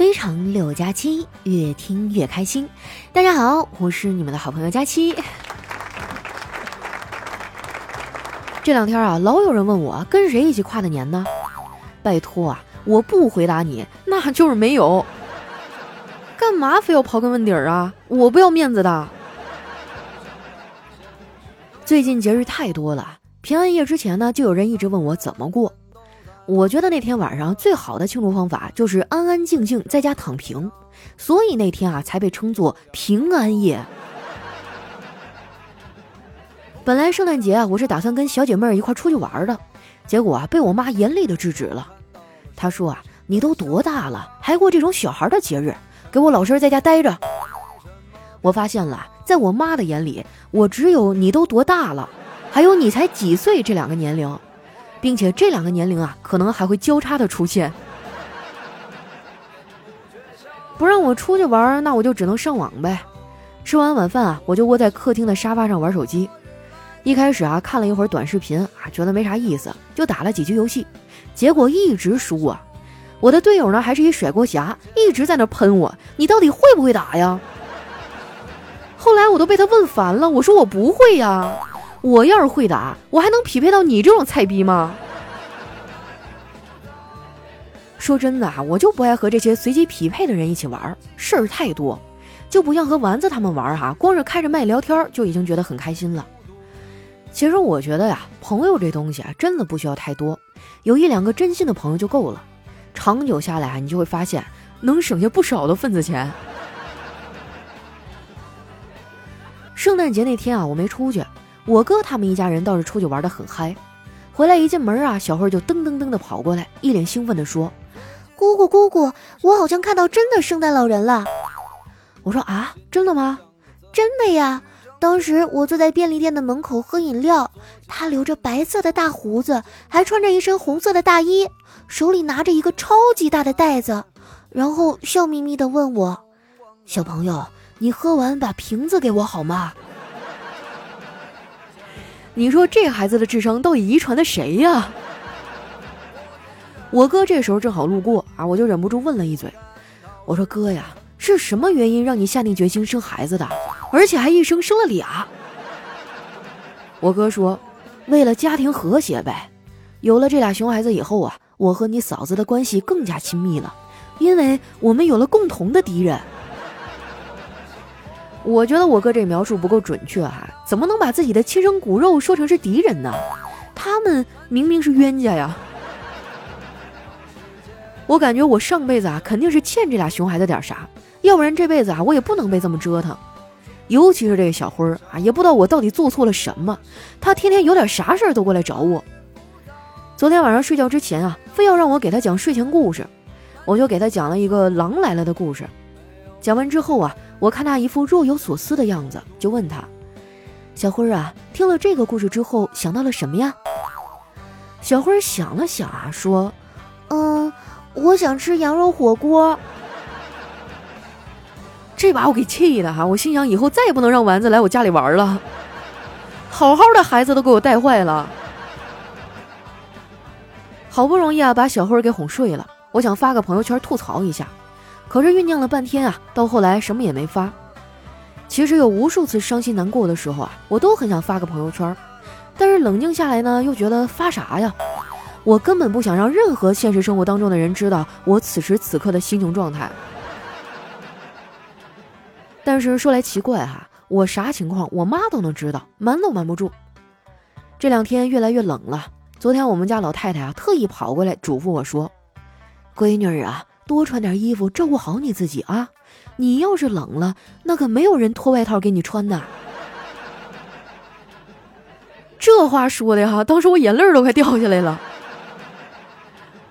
非常六加七，越听越开心。大家好，我是你们的好朋友佳期。这两天啊，老有人问我跟谁一起跨的年呢？拜托啊，我不回答你，那就是没有。干嘛非要刨根问底儿啊？我不要面子的。最近节日太多了，平安夜之前呢，就有人一直问我怎么过。我觉得那天晚上最好的庆祝方法就是安安静静在家躺平，所以那天啊才被称作平安夜。本来圣诞节啊我是打算跟小姐妹儿一块出去玩的，结果啊被我妈严厉的制止了。她说啊你都多大了还过这种小孩的节日，给我老实在家待着。我发现了，在我妈的眼里，我只有你都多大了，还有你才几岁这两个年龄。并且这两个年龄啊，可能还会交叉的出现。不让我出去玩，那我就只能上网呗。吃完晚饭啊，我就窝在客厅的沙发上玩手机。一开始啊，看了一会儿短视频啊，觉得没啥意思，就打了几局游戏，结果一直输啊。我的队友呢，还是一甩锅侠，一直在那喷我：“你到底会不会打呀？”后来我都被他问烦了，我说我不会呀。我要是会打，我还能匹配到你这种菜逼吗？说真的啊，我就不爱和这些随机匹配的人一起玩，事儿太多，就不像和丸子他们玩哈，光是开着麦聊天就已经觉得很开心了。其实我觉得呀，朋友这东西啊，真的不需要太多，有一两个真心的朋友就够了。长久下来啊，你就会发现能省下不少的份子钱。圣诞节那天啊，我没出去。我哥他们一家人倒是出去玩的很嗨，回来一进门啊，小慧就噔噔噔的跑过来，一脸兴奋的说：“姑姑姑姑，我好像看到真的圣诞老人了。”我说：“啊，真的吗？真的呀！当时我坐在便利店的门口喝饮料，他留着白色的大胡子，还穿着一身红色的大衣，手里拿着一个超级大的袋子，然后笑眯眯的问我：小朋友，你喝完把瓶子给我好吗？”你说这孩子的智商到底遗传的谁呀？我哥这时候正好路过啊，我就忍不住问了一嘴，我说哥呀，是什么原因让你下定决心生孩子的，而且还一生生了俩？我哥说，为了家庭和谐呗。有了这俩熊孩子以后啊，我和你嫂子的关系更加亲密了，因为我们有了共同的敌人。我觉得我哥这描述不够准确哈，怎么能把自己的亲生骨肉说成是敌人呢？他们明明是冤家呀！我感觉我上辈子啊肯定是欠这俩熊孩子点啥，要不然这辈子啊我也不能被这么折腾。尤其是这个小辉儿啊，也不知道我到底做错了什么，他天天有点啥事儿都过来找我。昨天晚上睡觉之前啊，非要让我给他讲睡前故事，我就给他讲了一个狼来了的故事。讲完之后啊。我看他一副若有所思的样子，就问他：“小辉儿啊，听了这个故事之后想到了什么呀？”小辉儿想了想啊，说：“嗯，我想吃羊肉火锅。”这把我给气的哈！我心想以后再也不能让丸子来我家里玩了，好好的孩子都给我带坏了。好不容易啊，把小辉儿给哄睡了，我想发个朋友圈吐槽一下。可是酝酿了半天啊，到后来什么也没发。其实有无数次伤心难过的时候啊，我都很想发个朋友圈，但是冷静下来呢，又觉得发啥呀？我根本不想让任何现实生活当中的人知道我此时此刻的心情状态。但是说来奇怪哈，我啥情况我妈都能知道，瞒都瞒不住。这两天越来越冷了，昨天我们家老太太啊特意跑过来嘱咐我说：“闺女儿啊。”多穿点衣服，照顾好你自己啊！你要是冷了，那可没有人脱外套给你穿呐。这话说的哈，当时我眼泪都快掉下来了。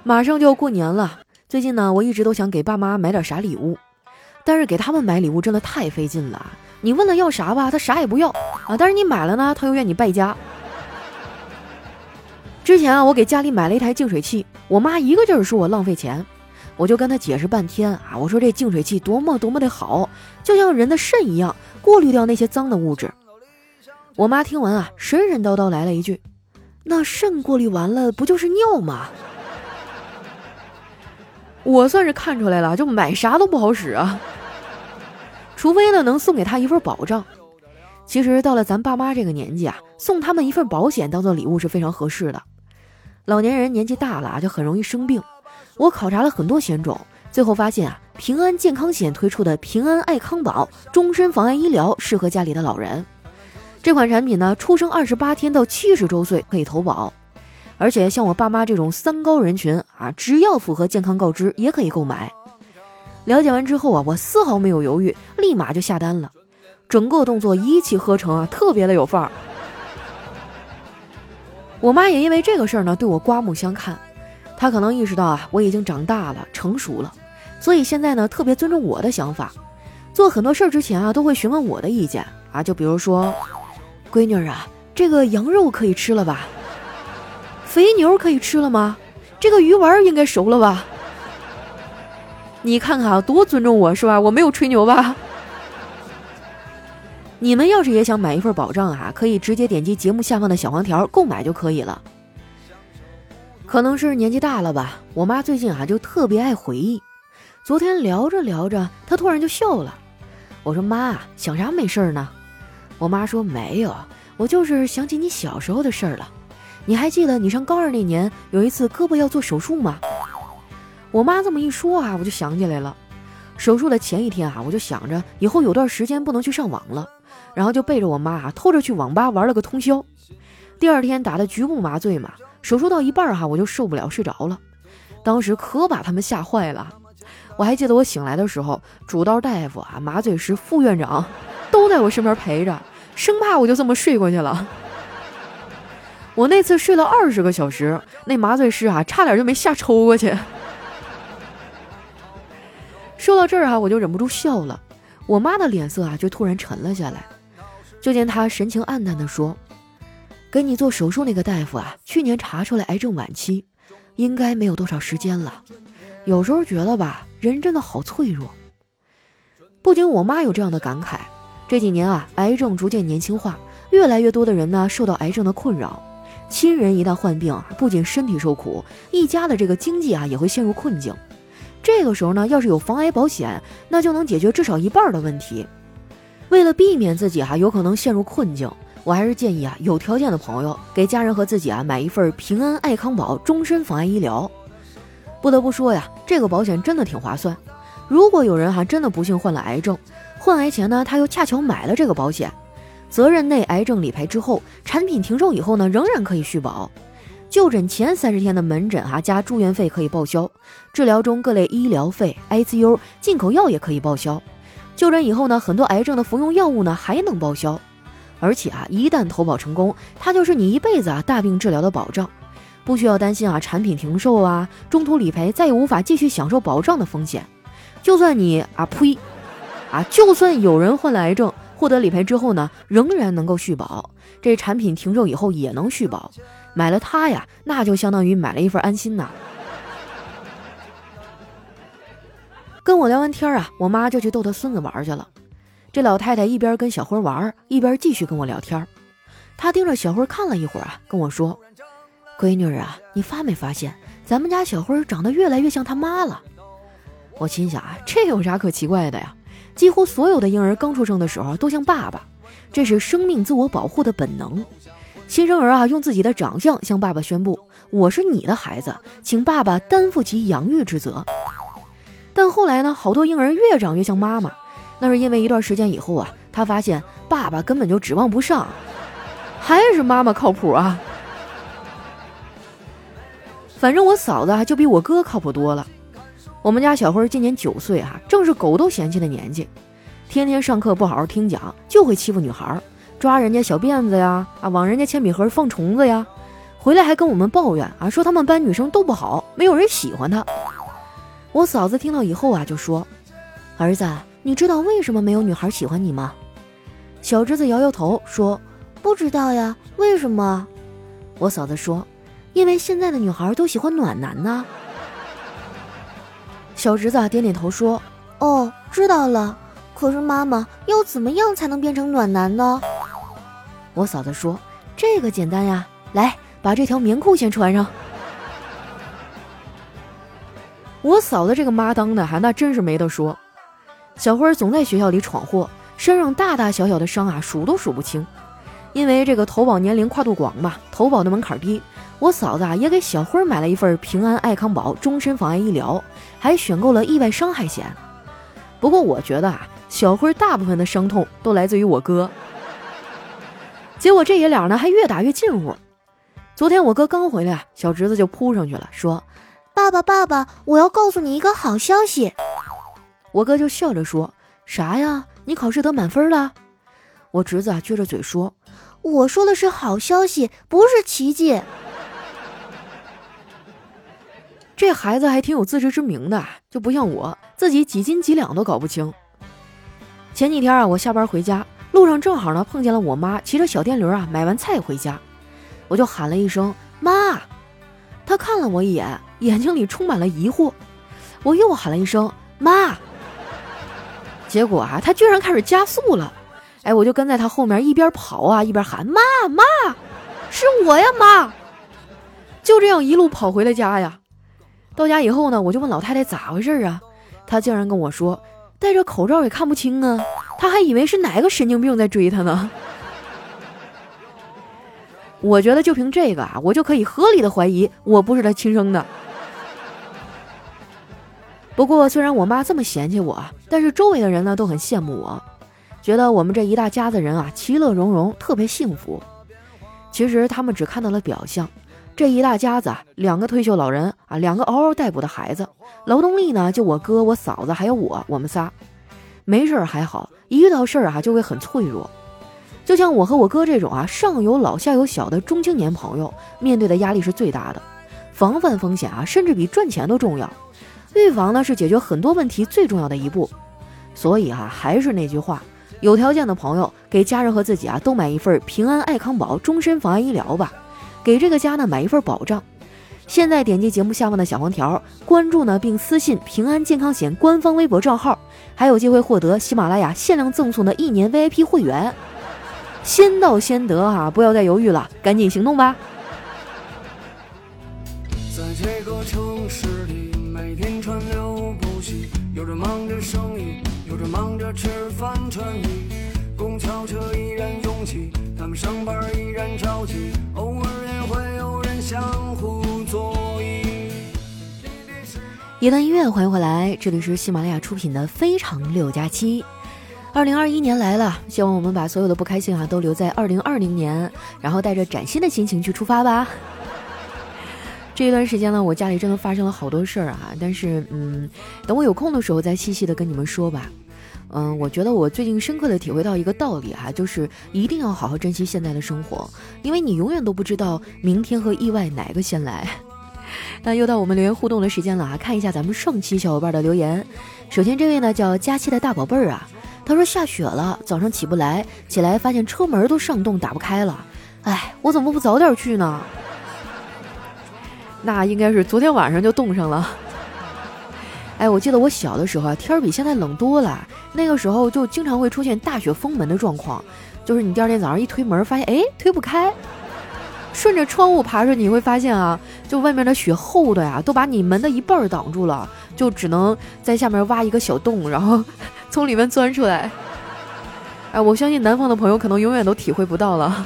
马上就要过年了，最近呢，我一直都想给爸妈买点啥礼物，但是给他们买礼物真的太费劲了。你问他要啥吧，他啥也不要啊；但是你买了呢，他又怨你败家。之前啊，我给家里买了一台净水器，我妈一个劲儿说我浪费钱。我就跟他解释半天啊，我说这净水器多么多么的好，就像人的肾一样，过滤掉那些脏的物质。我妈听完啊，神神叨叨来了一句：“那肾过滤完了，不就是尿吗？”我算是看出来了，就买啥都不好使啊。除非呢，能送给他一份保障。其实到了咱爸妈这个年纪啊，送他们一份保险当做礼物是非常合适的。老年人年纪大了啊就很容易生病。我考察了很多险种，最后发现啊，平安健康险推出的平安爱康保终身防癌医疗适合家里的老人。这款产品呢，出生二十八天到七十周岁可以投保，而且像我爸妈这种三高人群啊，只要符合健康告知也可以购买。了解完之后啊，我丝毫没有犹豫，立马就下单了。整个动作一气呵成啊，特别的有范儿。我妈也因为这个事儿呢，对我刮目相看。他可能意识到啊，我已经长大了，成熟了，所以现在呢，特别尊重我的想法，做很多事儿之前啊，都会询问我的意见啊。就比如说，闺女啊，这个羊肉可以吃了吧？肥牛可以吃了吗？这个鱼丸应该熟了吧？你看看啊，多尊重我是吧？我没有吹牛吧？你们要是也想买一份保障啊，可以直接点击节目下方的小黄条购买就可以了。可能是年纪大了吧，我妈最近啊就特别爱回忆。昨天聊着聊着，她突然就笑了。我说妈，想啥没事儿呢？我妈说没有，我就是想起你小时候的事儿了。你还记得你上高二那年有一次胳膊要做手术吗？我妈这么一说啊，我就想起来了。手术的前一天啊，我就想着以后有段时间不能去上网了。然后就背着我妈啊，偷着去网吧玩了个通宵。第二天打的局部麻醉嘛，手术到一半哈，我就受不了睡着了。当时可把他们吓坏了。我还记得我醒来的时候，主刀大夫啊、麻醉师、副院长都在我身边陪着，生怕我就这么睡过去了。我那次睡了二十个小时，那麻醉师啊，差点就没吓抽过去。说到这儿哈，我就忍不住笑了。我妈的脸色啊，就突然沉了下来。就见她神情黯淡地说：“给你做手术那个大夫啊，去年查出来癌症晚期，应该没有多少时间了。有时候觉得吧，人真的好脆弱。不仅我妈有这样的感慨，这几年啊，癌症逐渐年轻化，越来越多的人呢受到癌症的困扰。亲人一旦患病，不仅身体受苦，一家的这个经济啊也会陷入困境。这个时候呢，要是有防癌保险，那就能解决至少一半的问题。”为了避免自己哈有可能陷入困境，我还是建议啊有条件的朋友给家人和自己啊买一份平安爱康保终身防癌医疗。不得不说呀，这个保险真的挺划算。如果有人哈真的不幸患了癌症，患癌前呢他又恰巧买了这个保险，责任内癌症理赔之后，产品停售以后呢仍然可以续保。就诊前三十天的门诊哈加住院费可以报销，治疗中各类医疗费、ICU、进口药也可以报销。就诊以后呢，很多癌症的服用药物呢还能报销，而且啊，一旦投保成功，它就是你一辈子啊大病治疗的保障，不需要担心啊产品停售啊、中途理赔再也无法继续享受保障的风险。就算你啊呸，啊就算有人患了癌症，获得理赔之后呢，仍然能够续保，这产品停售以后也能续保，买了它呀，那就相当于买了一份安心呐。跟我聊完天啊，我妈就去逗她孙子玩去了。这老太太一边跟小辉玩，一边继续跟我聊天。她盯着小辉看了一会儿啊，跟我说：“闺女啊，你发没发现咱们家小辉长得越来越像他妈了？”我心想啊，这有啥可奇怪的呀？几乎所有的婴儿刚出生的时候都像爸爸，这是生命自我保护的本能。新生儿啊，用自己的长相向爸爸宣布：“我是你的孩子，请爸爸担负起养育之责。”但后来呢，好多婴儿越长越像妈妈，那是因为一段时间以后啊，他发现爸爸根本就指望不上，还是妈妈靠谱啊。反正我嫂子啊就比我哥靠谱多了。我们家小辉今年九岁哈，正是狗都嫌弃的年纪，天天上课不好好听讲，就会欺负女孩，抓人家小辫子呀，啊，往人家铅笔盒放虫子呀，回来还跟我们抱怨啊，说他们班女生都不好，没有人喜欢他。我嫂子听到以后啊，就说：“儿子，你知道为什么没有女孩喜欢你吗？”小侄子摇摇头说：“不知道呀，为什么？”我嫂子说：“因为现在的女孩都喜欢暖男呢。”小侄子点点头说：“哦，知道了。可是妈妈要怎么样才能变成暖男呢？”我嫂子说：“这个简单呀，来，把这条棉裤先穿上。”我嫂子这个妈当的还那真是没得说。小辉总在学校里闯祸，身上大大小小的伤啊数都数不清。因为这个投保年龄跨度广嘛，投保的门槛低，我嫂子啊也给小辉买了一份平安爱康保终身防癌医疗，还选购了意外伤害险。不过我觉得啊，小辉大部分的伤痛都来自于我哥。结果这爷俩呢还越打越近乎。昨天我哥刚回来，小侄子就扑上去了，说：“爸爸，爸爸，我要告诉你一个好消息。”我哥就笑着说：“啥呀？你考试得满分了？”我侄子啊撅着嘴说：“我说的是好消息，不是奇迹。”这孩子还挺有自知之明的，就不像我自己几斤几两都搞不清。前几天啊，我下班回家，路上正好呢碰见了我妈骑着小电驴啊买完菜回家，我就喊了一声“妈”，她看了我一眼，眼睛里充满了疑惑。我又喊了一声“妈”，结果啊，他居然开始加速了。哎，我就跟在他后面，一边跑啊，一边喊妈妈，是我呀妈！就这样一路跑回了家呀。到家以后呢，我就问老太太咋回事啊？她竟然跟我说，戴着口罩也看不清啊，她还以为是哪个神经病在追她呢。我觉得就凭这个啊，我就可以合理的怀疑我不是她亲生的。不过虽然我妈这么嫌弃我，但是周围的人呢都很羡慕我。觉得我们这一大家子人啊，其乐融融，特别幸福。其实他们只看到了表象。这一大家子啊，两个退休老人啊，两个嗷嗷待哺的孩子，劳动力呢就我哥、我嫂子还有我，我们仨。没事儿还好，一遇到事儿啊就会很脆弱。就像我和我哥这种啊，上有老下有小的中青年朋友，面对的压力是最大的。防范风险啊，甚至比赚钱都重要。预防呢是解决很多问题最重要的一步。所以啊，还是那句话。有条件的朋友，给家人和自己啊都买一份平安爱康宝终身防癌医疗吧，给这个家呢买一份保障。现在点击节目下方的小黄条，关注呢并私信平安健康险官方微博账号，还有机会获得喜马拉雅限量赠送的一年 VIP 会员。先到先得啊，不要再犹豫了，赶紧行动吧！在这个城市里，有人忙着生意。有着忙着吃饭穿衣，公交车依然拥挤，他们上班依然着急，偶尔也会有人相互作揖。一段音乐，欢迎回来，这里是喜马拉雅出品的《非常六加七》。二零二一年来了，希望我们把所有的不开心啊都留在二零二零年，然后带着崭新的心情去出发吧。这一段时间呢，我家里真的发生了好多事儿啊，但是嗯，等我有空的时候再细细的跟你们说吧。嗯，我觉得我最近深刻的体会到一个道理哈，就是一定要好好珍惜现在的生活，因为你永远都不知道明天和意外哪个先来。那又到我们留言互动的时间了啊，看一下咱们上期小伙伴的留言。首先这位呢叫佳期的大宝贝儿啊，他说下雪了，早上起不来，起来发现车门都上冻打不开了，哎，我怎么不早点去呢？那应该是昨天晚上就冻上了。哎，我记得我小的时候啊，天儿比现在冷多了。那个时候就经常会出现大雪封门的状况，就是你第二天早上一推门，发现哎推不开，顺着窗户爬出去，你会发现啊，就外面的雪厚的呀，都把你门的一半挡住了，就只能在下面挖一个小洞，然后从里面钻出来。哎，我相信南方的朋友可能永远都体会不到了。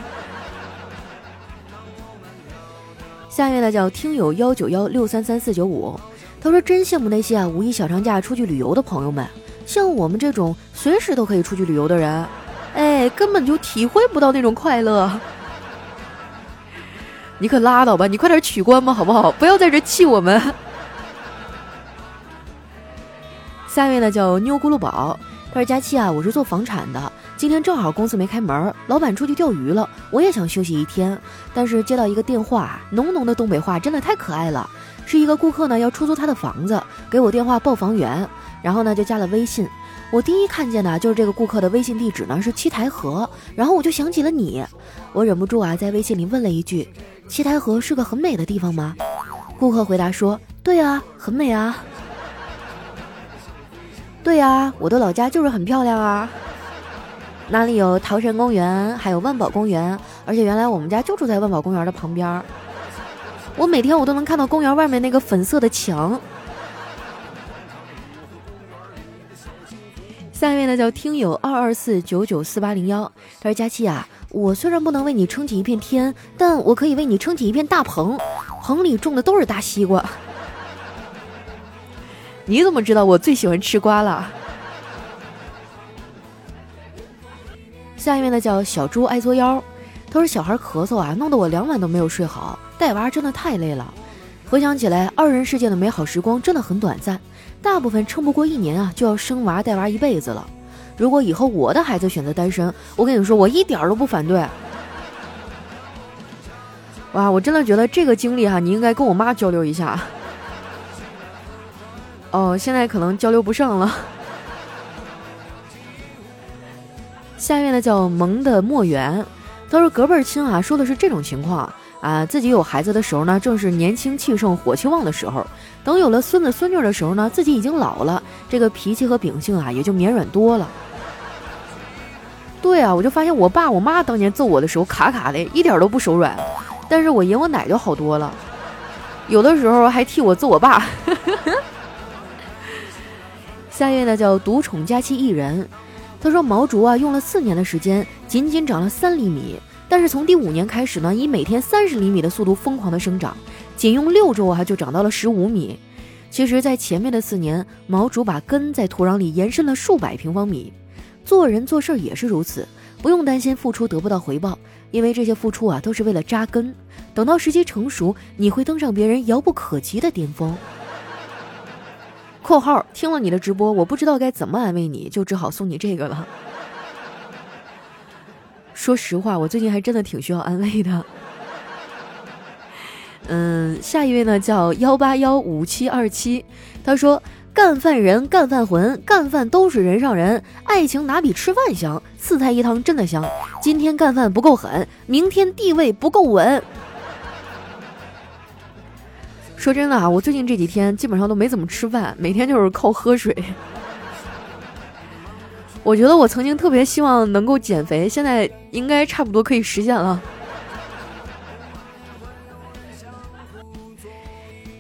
下面呢叫听友幺九幺六三三四九五，他说真羡慕那些啊五一小长假出去旅游的朋友们，像我们这种随时都可以出去旅游的人，哎，根本就体会不到那种快乐。你可拉倒吧，你快点取关吧，好不好？不要在这气我们。下一位呢叫妞咕噜宝，他说佳期啊，我是做房产的。今天正好公司没开门，老板出去钓鱼了，我也想休息一天。但是接到一个电话，浓浓的东北话，真的太可爱了。是一个顾客呢要出租他的房子，给我电话报房源，然后呢就加了微信。我第一看见的就是这个顾客的微信地址呢是七台河，然后我就想起了你，我忍不住啊在微信里问了一句：七台河是个很美的地方吗？顾客回答说：对啊，很美啊。对呀，我的老家就是很漂亮啊。那里有桃山公园还有万宝公园而且原来我们家就住在万宝公园的旁边儿我每天我都能看到公园外面那个粉色的墙。下一位呢叫听友二二四九九四八零幺他说佳琪啊我虽然不能为你撑起一片天但我可以为你撑起一片大棚棚里种的都是大西瓜。你怎么知道我最喜欢吃瓜了？下一位呢叫小猪爱作妖，他说小孩咳嗽啊，弄得我两晚都没有睡好，带娃真的太累了。回想起来，二人世界的美好时光真的很短暂，大部分撑不过一年啊，就要生娃带娃一辈子了。如果以后我的孩子选择单身，我跟你说，我一点都不反对。哇，我真的觉得这个经历哈，你应该跟我妈交流一下。哦，现在可能交流不上了。下面呢叫萌的墨园，他说隔辈儿亲啊，说的是这种情况啊，自己有孩子的时候呢，正是年轻气盛、火气旺的时候；等有了孙子孙女的时候呢，自己已经老了，这个脾气和秉性啊也就绵软多了。对啊，我就发现我爸我妈当年揍我的时候卡卡的，一点都不手软，但是我爷我奶就好多了，有的时候还替我揍我爸。下一位呢叫独宠佳期一人。他说：“毛竹啊，用了四年的时间，仅仅长了三厘米。但是从第五年开始呢，以每天三十厘米的速度疯狂的生长，仅用六周啊，就长到了十五米。其实，在前面的四年，毛竹把根在土壤里延伸了数百平方米。做人做事也是如此，不用担心付出得不到回报，因为这些付出啊，都是为了扎根。等到时机成熟，你会登上别人遥不可及的巅峰。” 括号听了你的直播，我不知道该怎么安慰你，就只好送你这个了。说实话，我最近还真的挺需要安慰的。嗯，下一位呢叫幺八幺五七二七，他说：“干饭人，干饭魂，干饭都是人上人，爱情哪比吃饭香？四菜一汤真的香。今天干饭不够狠，明天地位不够稳。”说真的啊，我最近这几天基本上都没怎么吃饭，每天就是靠喝水。我觉得我曾经特别希望能够减肥，现在应该差不多可以实现了。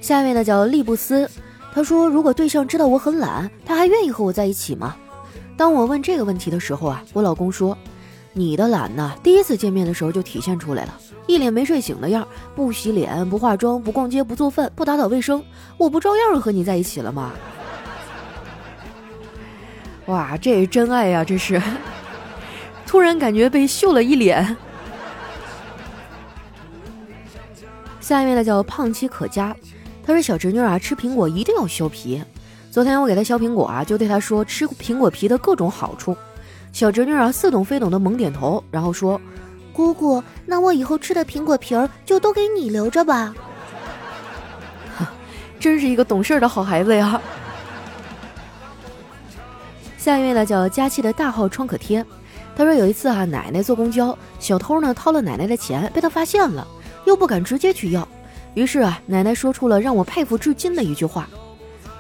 下一位呢叫利布斯，他说：“如果对象知道我很懒，他还愿意和我在一起吗？”当我问这个问题的时候啊，我老公说：“你的懒呢，第一次见面的时候就体现出来了。”一脸没睡醒的样，不洗脸，不化妆，不逛街，不做饭，不打扫卫生，我不照样和你在一起了吗？哇，这是真爱呀！这是，突然感觉被秀了一脸。下一位呢叫胖妻可嘉，他说小侄女啊吃苹果一定要削皮。昨天我给她削苹果啊，就对她说吃苹果皮的各种好处。小侄女啊似懂非懂的猛点头，然后说。姑姑，那我以后吃的苹果皮儿就都给你留着吧。真是一个懂事的好孩子呀。下一位呢叫佳琪的大号创可贴，他说有一次啊，奶奶坐公交，小偷呢掏了奶奶的钱，被他发现了，又不敢直接去要，于是啊，奶奶说出了让我佩服至今的一句话：“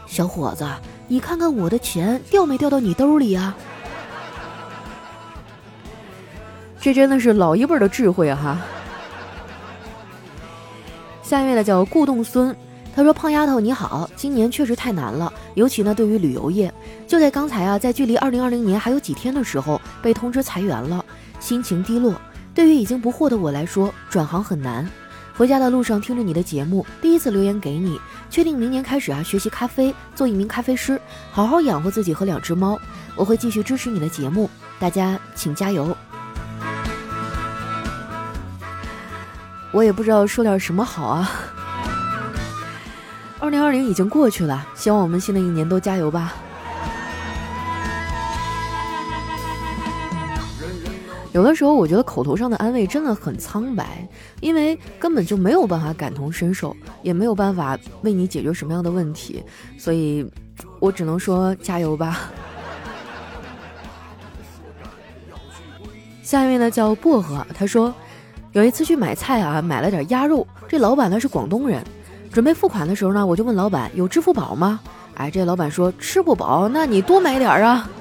小伙子，你看看我的钱掉没掉到你兜里啊？”这真的是老一辈的智慧！哈。下一位呢叫顾栋孙，他说：“胖丫头你好，今年确实太难了，尤其呢对于旅游业。就在刚才啊，在距离二零二零年还有几天的时候，被通知裁员了，心情低落。对于已经不惑的我来说，转行很难。回家的路上听着你的节目，第一次留言给你，确定明年开始啊学习咖啡，做一名咖啡师，好好养活自己和两只猫。我会继续支持你的节目，大家请加油。”我也不知道说点什么好啊。二零二零已经过去了，希望我们新的一年都加油吧。有的时候，我觉得口头上的安慰真的很苍白，因为根本就没有办法感同身受，也没有办法为你解决什么样的问题，所以我只能说加油吧。下一位呢，叫薄荷，他说。有一次去买菜啊，买了点鸭肉。这老板呢是广东人，准备付款的时候呢，我就问老板有支付宝吗？哎，这老板说吃不饱，那你多买点啊。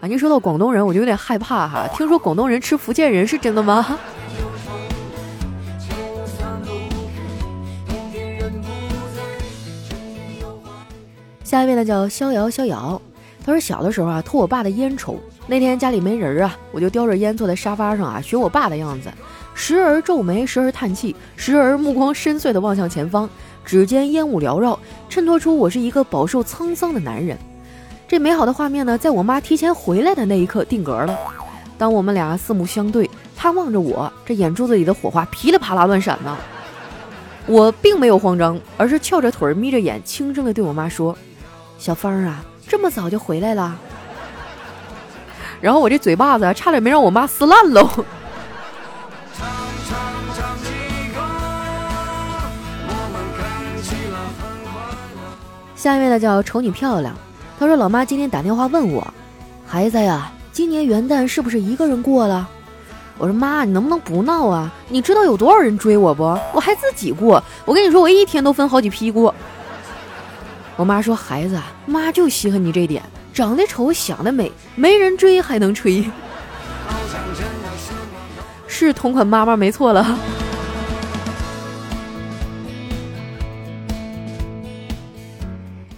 啊，您说到广东人，我就有点害怕哈。听说广东人吃福建人是真的吗？下一位呢叫逍遥逍遥，他说小的时候啊偷我爸的烟抽，那天家里没人啊，我就叼着烟坐在沙发上啊学我爸的样子，时而皱眉，时而叹气，时而目光深邃地望向前方，指尖烟雾缭绕，衬托出我是一个饱受沧桑的男人。这美好的画面呢，在我妈提前回来的那一刻定格了。当我们俩四目相对，她望着我，这眼珠子里的火花噼里啪啦乱闪呢。我并没有慌张，而是翘着腿眯着眼，轻声的对我妈说：“小芳啊，这么早就回来了。”然后我这嘴巴子差点没让我妈撕烂喽。下一位呢叫瞅你漂亮。他说：“老妈今天打电话问我，孩子呀，今年元旦是不是一个人过了？”我说：“妈，你能不能不闹啊？你知道有多少人追我不？我还自己过。我跟你说，我一天都分好几批过。”我妈说：“孩子，妈就稀罕你这点，长得丑，想得美，没人追还能吹，是同款妈妈没错了。”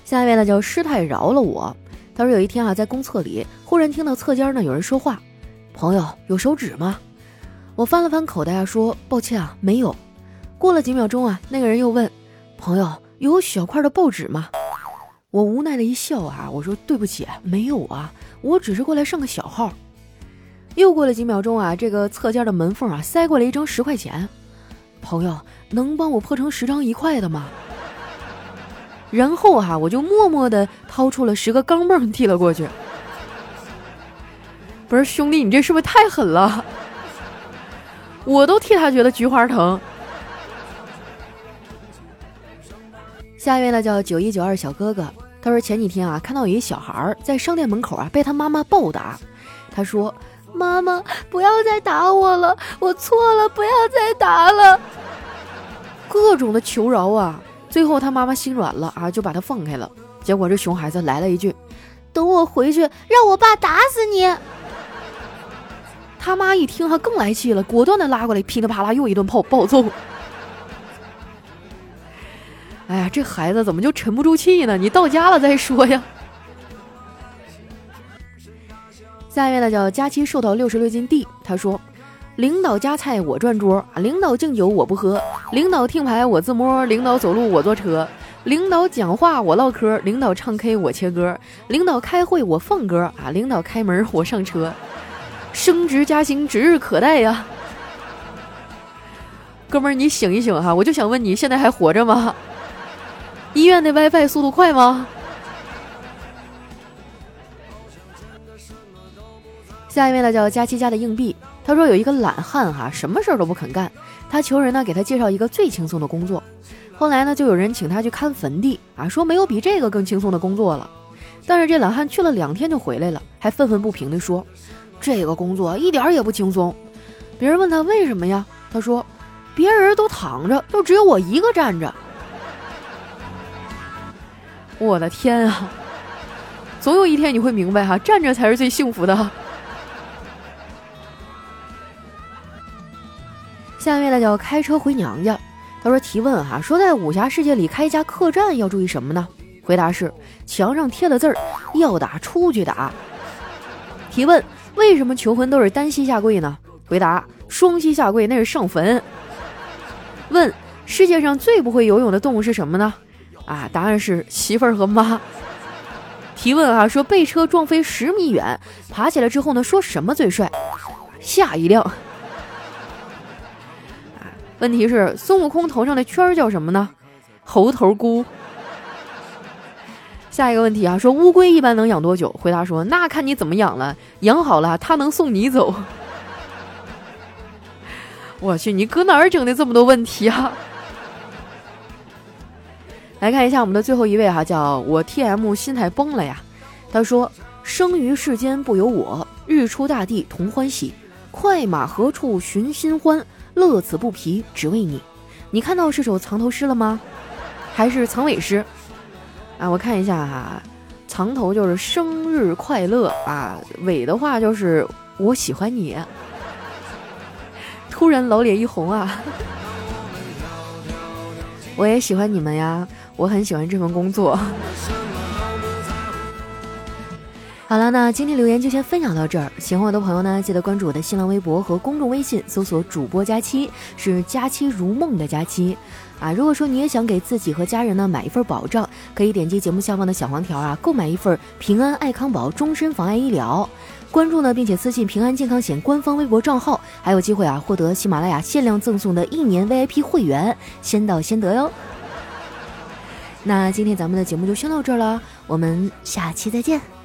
下一位呢叫师太饶了我。他说有一天啊，在公厕里忽然听到侧间呢有人说话：“朋友有手纸吗？”我翻了翻口袋啊，说：“抱歉啊，没有。”过了几秒钟啊，那个人又问：“朋友有小块的报纸吗？”我无奈的一笑啊，我说：“对不起，没有啊，我只是过来上个小号。”又过了几秒钟啊，这个侧间的门缝啊塞过来一张十块钱，朋友能帮我破成十张一块的吗？然后哈，我就默默的掏出了十个钢镚递了过去。不是兄弟，你这是不是太狠了？我都替他觉得菊花疼。下一位呢叫九一九二小哥哥，他说前几天啊看到有一小孩在商店门口啊被他妈妈暴打，他说妈妈不要再打我了，我错了，不要再打了，各种的求饶啊。最后他妈妈心软了啊，就把他放开了。结果这熊孩子来了一句：“等我回去，让我爸打死你。”他妈一听，他更来气了，果断的拉过来，噼里啪啦又一顿炮暴揍。哎呀，这孩子怎么就沉不住气呢？你到家了再说呀。下一位呢，叫佳期瘦到六十六斤 D，他说。领导夹菜我转桌，领导敬酒我不喝，领导听牌我自摸，领导走路我坐车，领导讲话我唠嗑，领导唱 K 我切歌，领导开会我放歌啊，领导开门我上车，升职加薪指日可待呀！哥们儿，你醒一醒哈，我就想问你现在还活着吗？医院的 WiFi 速度快吗？下一位呢，叫佳期家的硬币。他说有一个懒汉哈，什么事儿都不肯干。他求人呢，给他介绍一个最轻松的工作。后来呢，就有人请他去看坟地啊，说没有比这个更轻松的工作了。但是这懒汉去了两天就回来了，还愤愤不平地说：“这个工作一点也不轻松。”别人问他为什么呀？他说：“别人都躺着，就只有我一个站着。”我的天啊！总有一天你会明白哈，站着才是最幸福的。下面呢叫开车回娘家，他说提问哈，说在武侠世界里开一家客栈要注意什么呢？回答是墙上贴了字儿，要打出去打。提问为什么求婚都是单膝下跪呢？回答双膝下跪那是上坟。问世界上最不会游泳的动物是什么呢？啊，答案是媳妇儿和妈。提问啊，说被车撞飞十米远，爬起来之后呢，说什么最帅？下一辆。问题是孙悟空头上的圈儿叫什么呢？猴头菇。下一个问题啊，说乌龟一般能养多久？回答说那看你怎么养了，养好了它能送你走。我去，你搁哪儿整的这么多问题啊？来看一下我们的最后一位哈，叫我 T M 心态崩了呀。他说生于世间不由我，日出大地同欢喜，快马何处寻新欢？乐此不疲，只为你。你看到是首藏头诗了吗？还是藏尾诗？啊，我看一下哈，藏头就是生日快乐啊，尾的话就是我喜欢你。突然老脸一红啊！我也喜欢你们呀，我很喜欢这份工作。好了，那今天留言就先分享到这儿。喜欢我的朋友呢，记得关注我的新浪微博和公众微信，搜索主播佳期，是佳期如梦的佳期。啊，如果说你也想给自己和家人呢买一份保障，可以点击节目下方的小黄条啊，购买一份平安爱康保终身防癌医疗。关注呢，并且私信平安健康险官方微博账号，还有机会啊获得喜马拉雅限量赠送的一年 VIP 会员，先到先得哟。那今天咱们的节目就先到这儿了，我们下期再见。